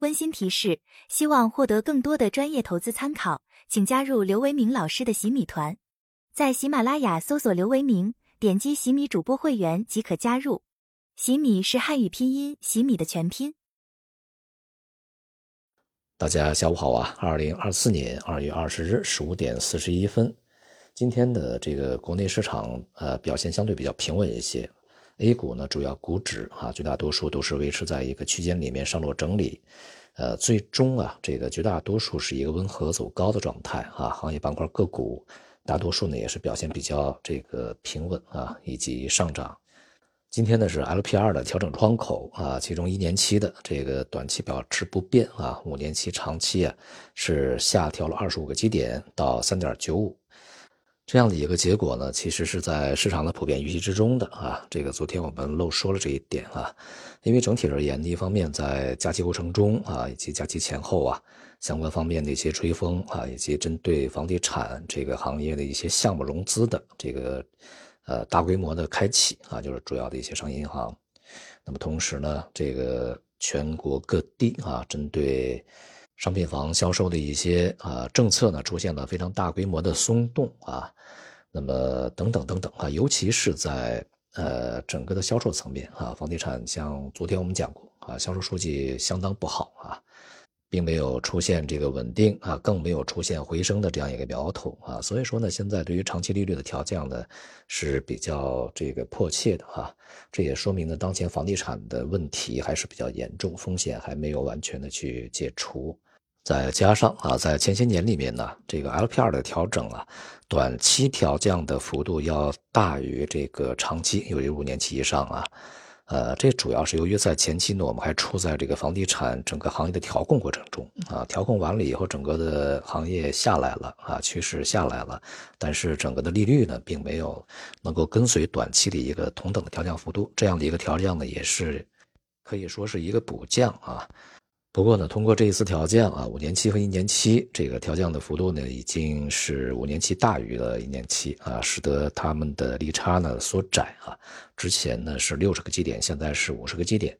温馨提示：希望获得更多的专业投资参考，请加入刘维明老师的洗米团，在喜马拉雅搜索刘维明，点击洗米主播会员即可加入。洗米是汉语拼音洗米的全拼。大家下午好啊！二零二四年二月二十日十五点四十一分，今天的这个国内市场呃表现相对比较平稳一些。A 股呢，主要股指啊，绝大多数都是维持在一个区间里面上落整理，呃，最终啊，这个绝大多数是一个温和走高的状态啊。行业板块个股大多数呢也是表现比较这个平稳啊，以及上涨。今天呢是 LPR 的调整窗口啊，其中一年期的这个短期保持不变啊，五年期长期啊是下调了二十五个基点到三点九五。这样的一个结果呢，其实是在市场的普遍预期之中的啊。这个昨天我们漏说了这一点啊，因为整体而言，一方面在假期过程中啊，以及假期前后啊，相关方面的一些吹风啊，以及针对房地产这个行业的一些项目融资的这个呃大规模的开启啊，就是主要的一些商业银行。那么同时呢，这个全国各地啊，针对商品房销售的一些啊政策呢，出现了非常大规模的松动啊，那么等等等等啊，尤其是在呃整个的销售层面啊，房地产像昨天我们讲过啊，销售数据相当不好啊。并没有出现这个稳定啊，更没有出现回升的这样一个苗头啊，所以说呢，现在对于长期利率的调降呢是比较这个迫切的哈，这也说明呢，当前房地产的问题还是比较严重，风险还没有完全的去解除，再加上啊，在前些年里面呢，这个 LPR 的调整啊，短期调降的幅度要大于这个长期，有于五年期以上啊。呃，这主要是由于在前期呢，我们还处在这个房地产整个行业的调控过程中啊，调控完了以后，整个的行业下来了啊，趋势下来了，但是整个的利率呢，并没有能够跟随短期的一个同等的调降幅度，这样的一个调降呢，也是可以说是一个补降啊。不过呢，通过这一次调降啊，五年期和一年期这个调降的幅度呢，已经是五年期大于了一年期啊，使得他们的利差呢缩窄啊。之前呢是六十个基点，现在是五十个基点，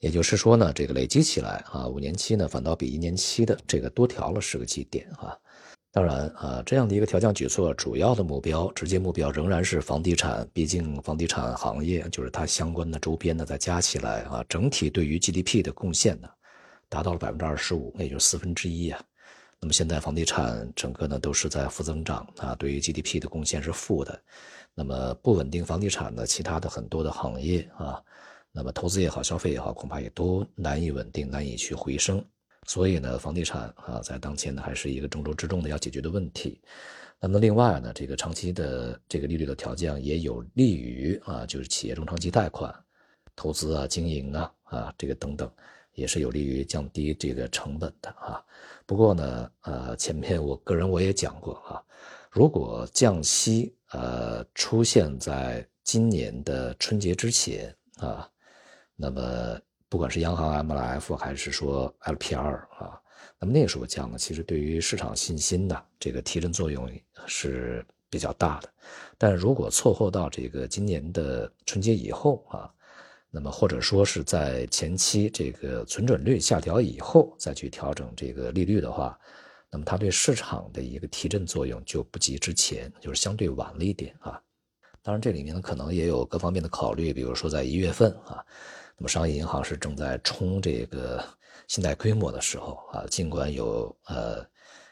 也就是说呢，这个累积起来啊，五年期呢反倒比一年期的这个多调了十个基点啊。当然啊，这样的一个调降举措，主要的目标、直接目标仍然是房地产，毕竟房地产行业就是它相关的周边呢，再加起来啊，整体对于 GDP 的贡献呢。达到了百分之二十五，也就是四分之一啊。那么现在房地产整个呢都是在负增长啊，对于 GDP 的贡献是负的。那么不稳定房地产的其他的很多的行业啊，那么投资也好，消费也好，恐怕也都难以稳定，难以去回升。所以呢，房地产啊，在当前呢还是一个重中之重的要解决的问题。那么另外呢，这个长期的这个利率的调降也有利于啊，就是企业中长期贷款、投资啊、经营啊啊这个等等。也是有利于降低这个成本的啊。不过呢，呃，前面我个人我也讲过啊，如果降息呃出现在今年的春节之前啊，那么不管是央行 MLF 还是说 LPR 啊，那么那个时候降呢，其实对于市场信心的这个提振作用是比较大的。但如果错后到这个今年的春节以后啊。那么或者说是在前期这个存准率下调以后再去调整这个利率的话，那么它对市场的一个提振作用就不及之前，就是相对晚了一点啊。当然这里面呢可能也有各方面的考虑，比如说在一月份啊，那么商业银行是正在冲这个信贷规模的时候啊，尽管有呃。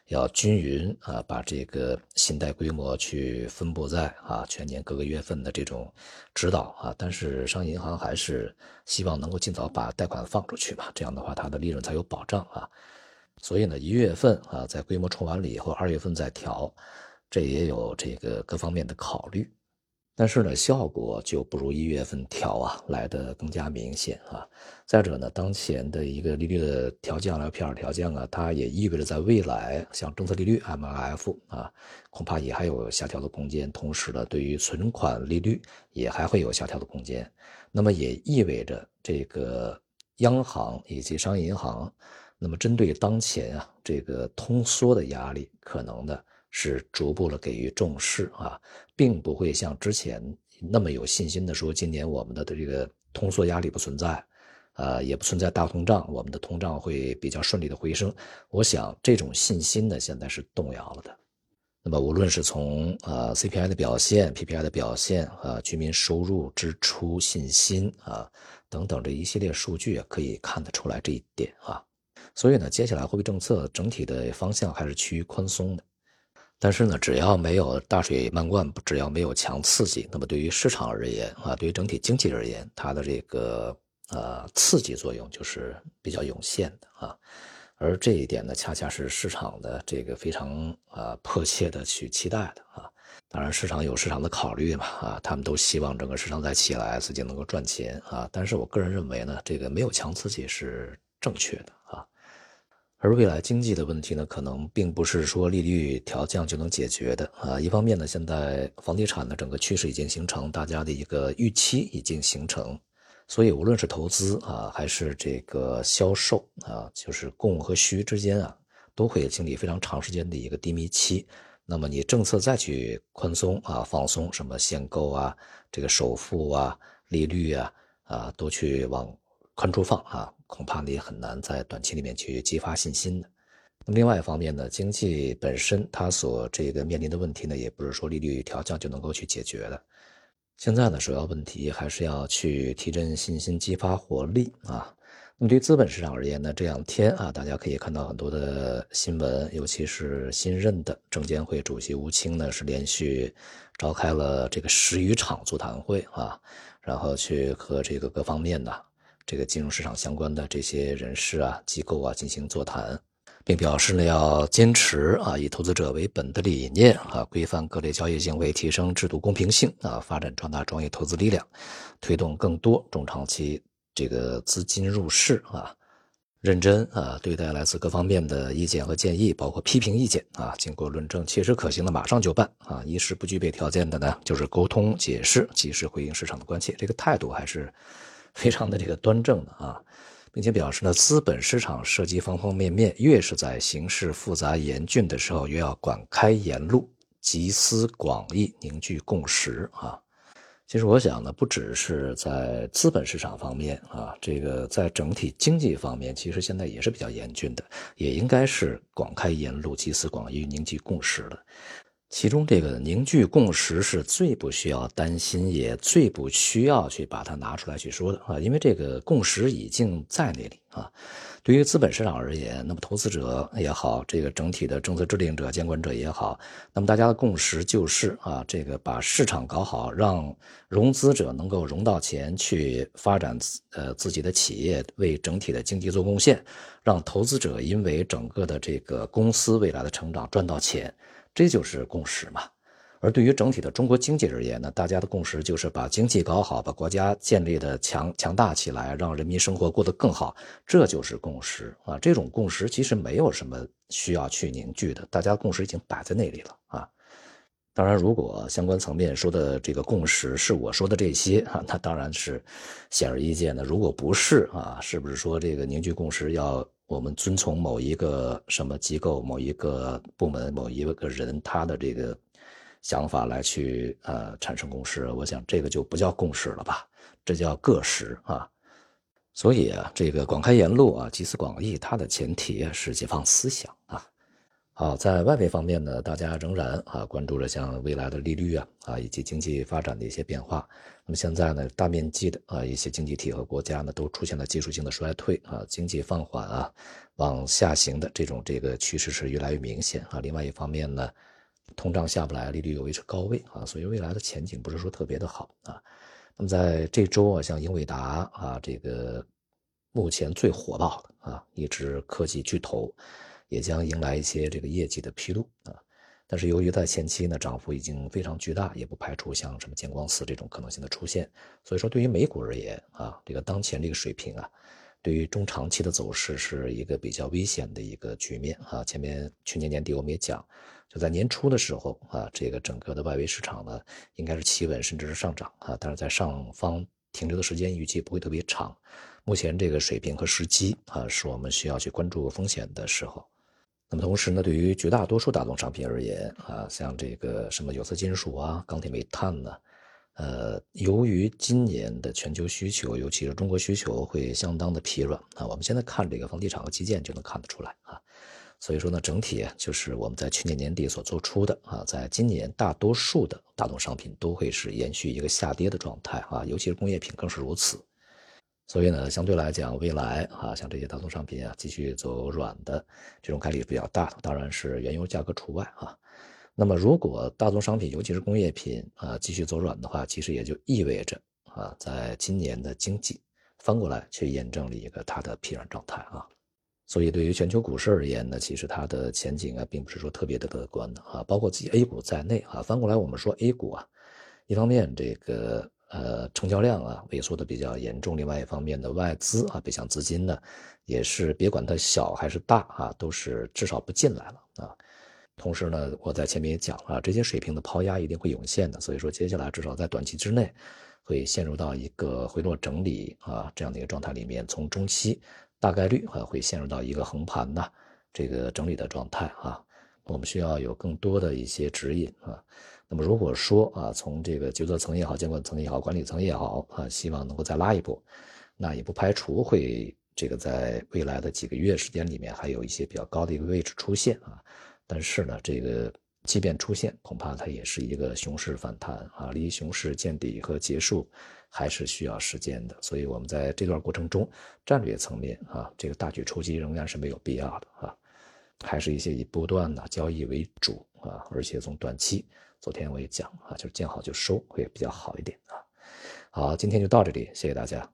要均匀啊，把这个信贷规模去分布在啊全年各个月份的这种指导啊，但是商业银行还是希望能够尽早把贷款放出去嘛，这样的话它的利润才有保障啊。所以呢，一月份啊在规模冲完了以后，二月份再调，这也有这个各方面的考虑。但是呢，效果就不如一月份调啊来的更加明显啊。再者呢，当前的一个利率的调降，LPR 调降啊，它也意味着在未来，像政策利率 MLF 啊，恐怕也还有下调的空间。同时呢，对于存款利率也还会有下调的空间。那么也意味着这个央行以及商业银行，那么针对当前啊这个通缩的压力，可能的。是逐步的给予重视啊，并不会像之前那么有信心的说，今年我们的这个通缩压力不存在，呃，也不存在大通胀，我们的通胀会比较顺利的回升。我想这种信心呢，现在是动摇了的。那么无论是从呃 CPI 的表现、PPI 的表现啊、居民收入、支出、信心啊等等这一系列数据，可以看得出来这一点啊。所以呢，接下来货币政策整体的方向还是趋于宽松的。但是呢，只要没有大水漫灌，只要没有强刺激，那么对于市场而言啊，对于整体经济而言，它的这个呃刺激作用就是比较有限的啊。而这一点呢，恰恰是市场的这个非常啊迫切的去期待的啊。当然，市场有市场的考虑嘛啊，他们都希望整个市场再起来，自己能够赚钱啊。但是我个人认为呢，这个没有强刺激是正确的啊。而未来经济的问题呢，可能并不是说利率调降就能解决的啊。一方面呢，现在房地产的整个趋势已经形成，大家的一个预期已经形成，所以无论是投资啊，还是这个销售啊，就是供和需之间啊，都会经历非常长时间的一个低迷期。那么你政策再去宽松啊、放松，什么限购啊、这个首付啊、利率啊啊，都去往宽处放啊。恐怕你也很难在短期里面去激发信心的。那么另外一方面呢，经济本身它所这个面临的问题呢，也不是说利率调降就能够去解决的。现在呢，首要问题还是要去提振信心、激发活力啊。那么对于资本市场而言呢，这两天啊，大家可以看到很多的新闻，尤其是新任的证监会主席吴清呢，是连续召开了这个十余场座谈会啊，然后去和这个各方面的。这个金融市场相关的这些人士啊、机构啊进行座谈，并表示呢要坚持啊以投资者为本的理念啊，规范各类交易行为，提升制度公平性啊，发展壮大专业投资力量，推动更多中长期这个资金入市啊，认真啊对待来自各方面的意见和建议，包括批评意见啊，经过论证切实可行的马上就办啊，一时不具备条件的呢就是沟通解释，及时回应市场的关切，这个态度还是。非常的这个端正的啊，并且表示呢，资本市场涉及方方面面，越是在形势复杂严峻的时候，越要广开言路，集思广益，凝聚共识啊。其实我想呢，不只是在资本市场方面啊，这个在整体经济方面，其实现在也是比较严峻的，也应该是广开言路，集思广益，凝聚共识的。其中这个凝聚共识是最不需要担心，也最不需要去把它拿出来去说的啊，因为这个共识已经在那里啊。对于资本市场而言，那么投资者也好，这个整体的政策制定者、监管者也好，那么大家的共识就是啊，这个把市场搞好，让融资者能够融到钱去发展呃自己的企业，为整体的经济做贡献，让投资者因为整个的这个公司未来的成长赚到钱。这就是共识嘛，而对于整体的中国经济而言呢，大家的共识就是把经济搞好，把国家建立的强强大起来，让人民生活过得更好，这就是共识啊。这种共识其实没有什么需要去凝聚的，大家共识已经摆在那里了啊。当然，如果相关层面说的这个共识是我说的这些啊，那当然是显而易见的。如果不是啊，是不是说这个凝聚共识要？我们遵从某一个什么机构、某一个部门、某一个人他的这个想法来去呃产生共识，我想这个就不叫共识了吧，这叫个识啊。所以啊，这个广开言路啊，集思广益，它的前提是解放思想啊。好，在外围方面呢，大家仍然啊关注着像未来的利率啊啊以及经济发展的一些变化。那么现在呢，大面积的啊一些经济体和国家呢都出现了技术性的衰退啊，经济放缓啊，往下行的这种这个趋势是越来越明显啊。另外一方面呢，通胀下不来，利率又维持高位啊，所以未来的前景不是说特别的好啊。那么在这周啊，像英伟达啊这个目前最火爆的啊一只科技巨头。也将迎来一些这个业绩的披露啊，但是由于在前期呢涨幅已经非常巨大，也不排除像什么见光死这种可能性的出现。所以说，对于美股而言啊，这个当前这个水平啊，对于中长期的走势是一个比较危险的一个局面啊。前面去年年底我们也讲，就在年初的时候啊，这个整个的外围市场呢应该是企稳甚至是上涨啊，但是在上方停留的时间预计不会特别长。目前这个水平和时机啊，是我们需要去关注风险的时候。那么同时呢，对于绝大多数大宗商品而言啊，像这个什么有色金属啊、钢铁、煤炭呢，呃，由于今年的全球需求，尤其是中国需求会相当的疲软啊，我们现在看这个房地产和基建就能看得出来啊。所以说呢，整体就是我们在去年年底所做出的啊，在今年大多数的大宗商品都会是延续一个下跌的状态啊，尤其是工业品更是如此。所以呢，相对来讲，未来啊，像这些大宗商品啊，继续走软的这种概率比较大的，当然是原油价格除外啊。那么，如果大宗商品，尤其是工业品啊，继续走软的话，其实也就意味着啊，在今年的经济翻过来去验证了一个它的疲软状态啊。所以，对于全球股市而言呢，其实它的前景啊，并不是说特别的乐观的啊。包括自己 A 股在内啊，翻过来我们说 A 股啊，一方面这个。呃，成交量啊萎缩的比较严重。另外一方面的外资啊，北向资金呢，也是别管它小还是大啊，都是至少不进来了啊。同时呢，我在前面也讲了，这些水平的抛压一定会涌现的。所以说，接下来至少在短期之内，会陷入到一个回落整理啊这样的一个状态里面。从中期大概率啊会陷入到一个横盘的这个整理的状态啊。我们需要有更多的一些指引啊。那么如果说啊，从这个决策层也好，监管层也好，管理层也好啊，希望能够再拉一步，那也不排除会这个在未来的几个月时间里面还有一些比较高的一个位置出现啊。但是呢，这个即便出现，恐怕它也是一个熊市反弹啊，离熊市见底和结束还是需要时间的。所以我们在这段过程中，战略层面啊，这个大举出击仍然是没有必要的啊，还是一些以波段的交易为主啊，而且从短期。昨天我也讲啊，就是见好就收会比较好一点啊。好，今天就到这里，谢谢大家。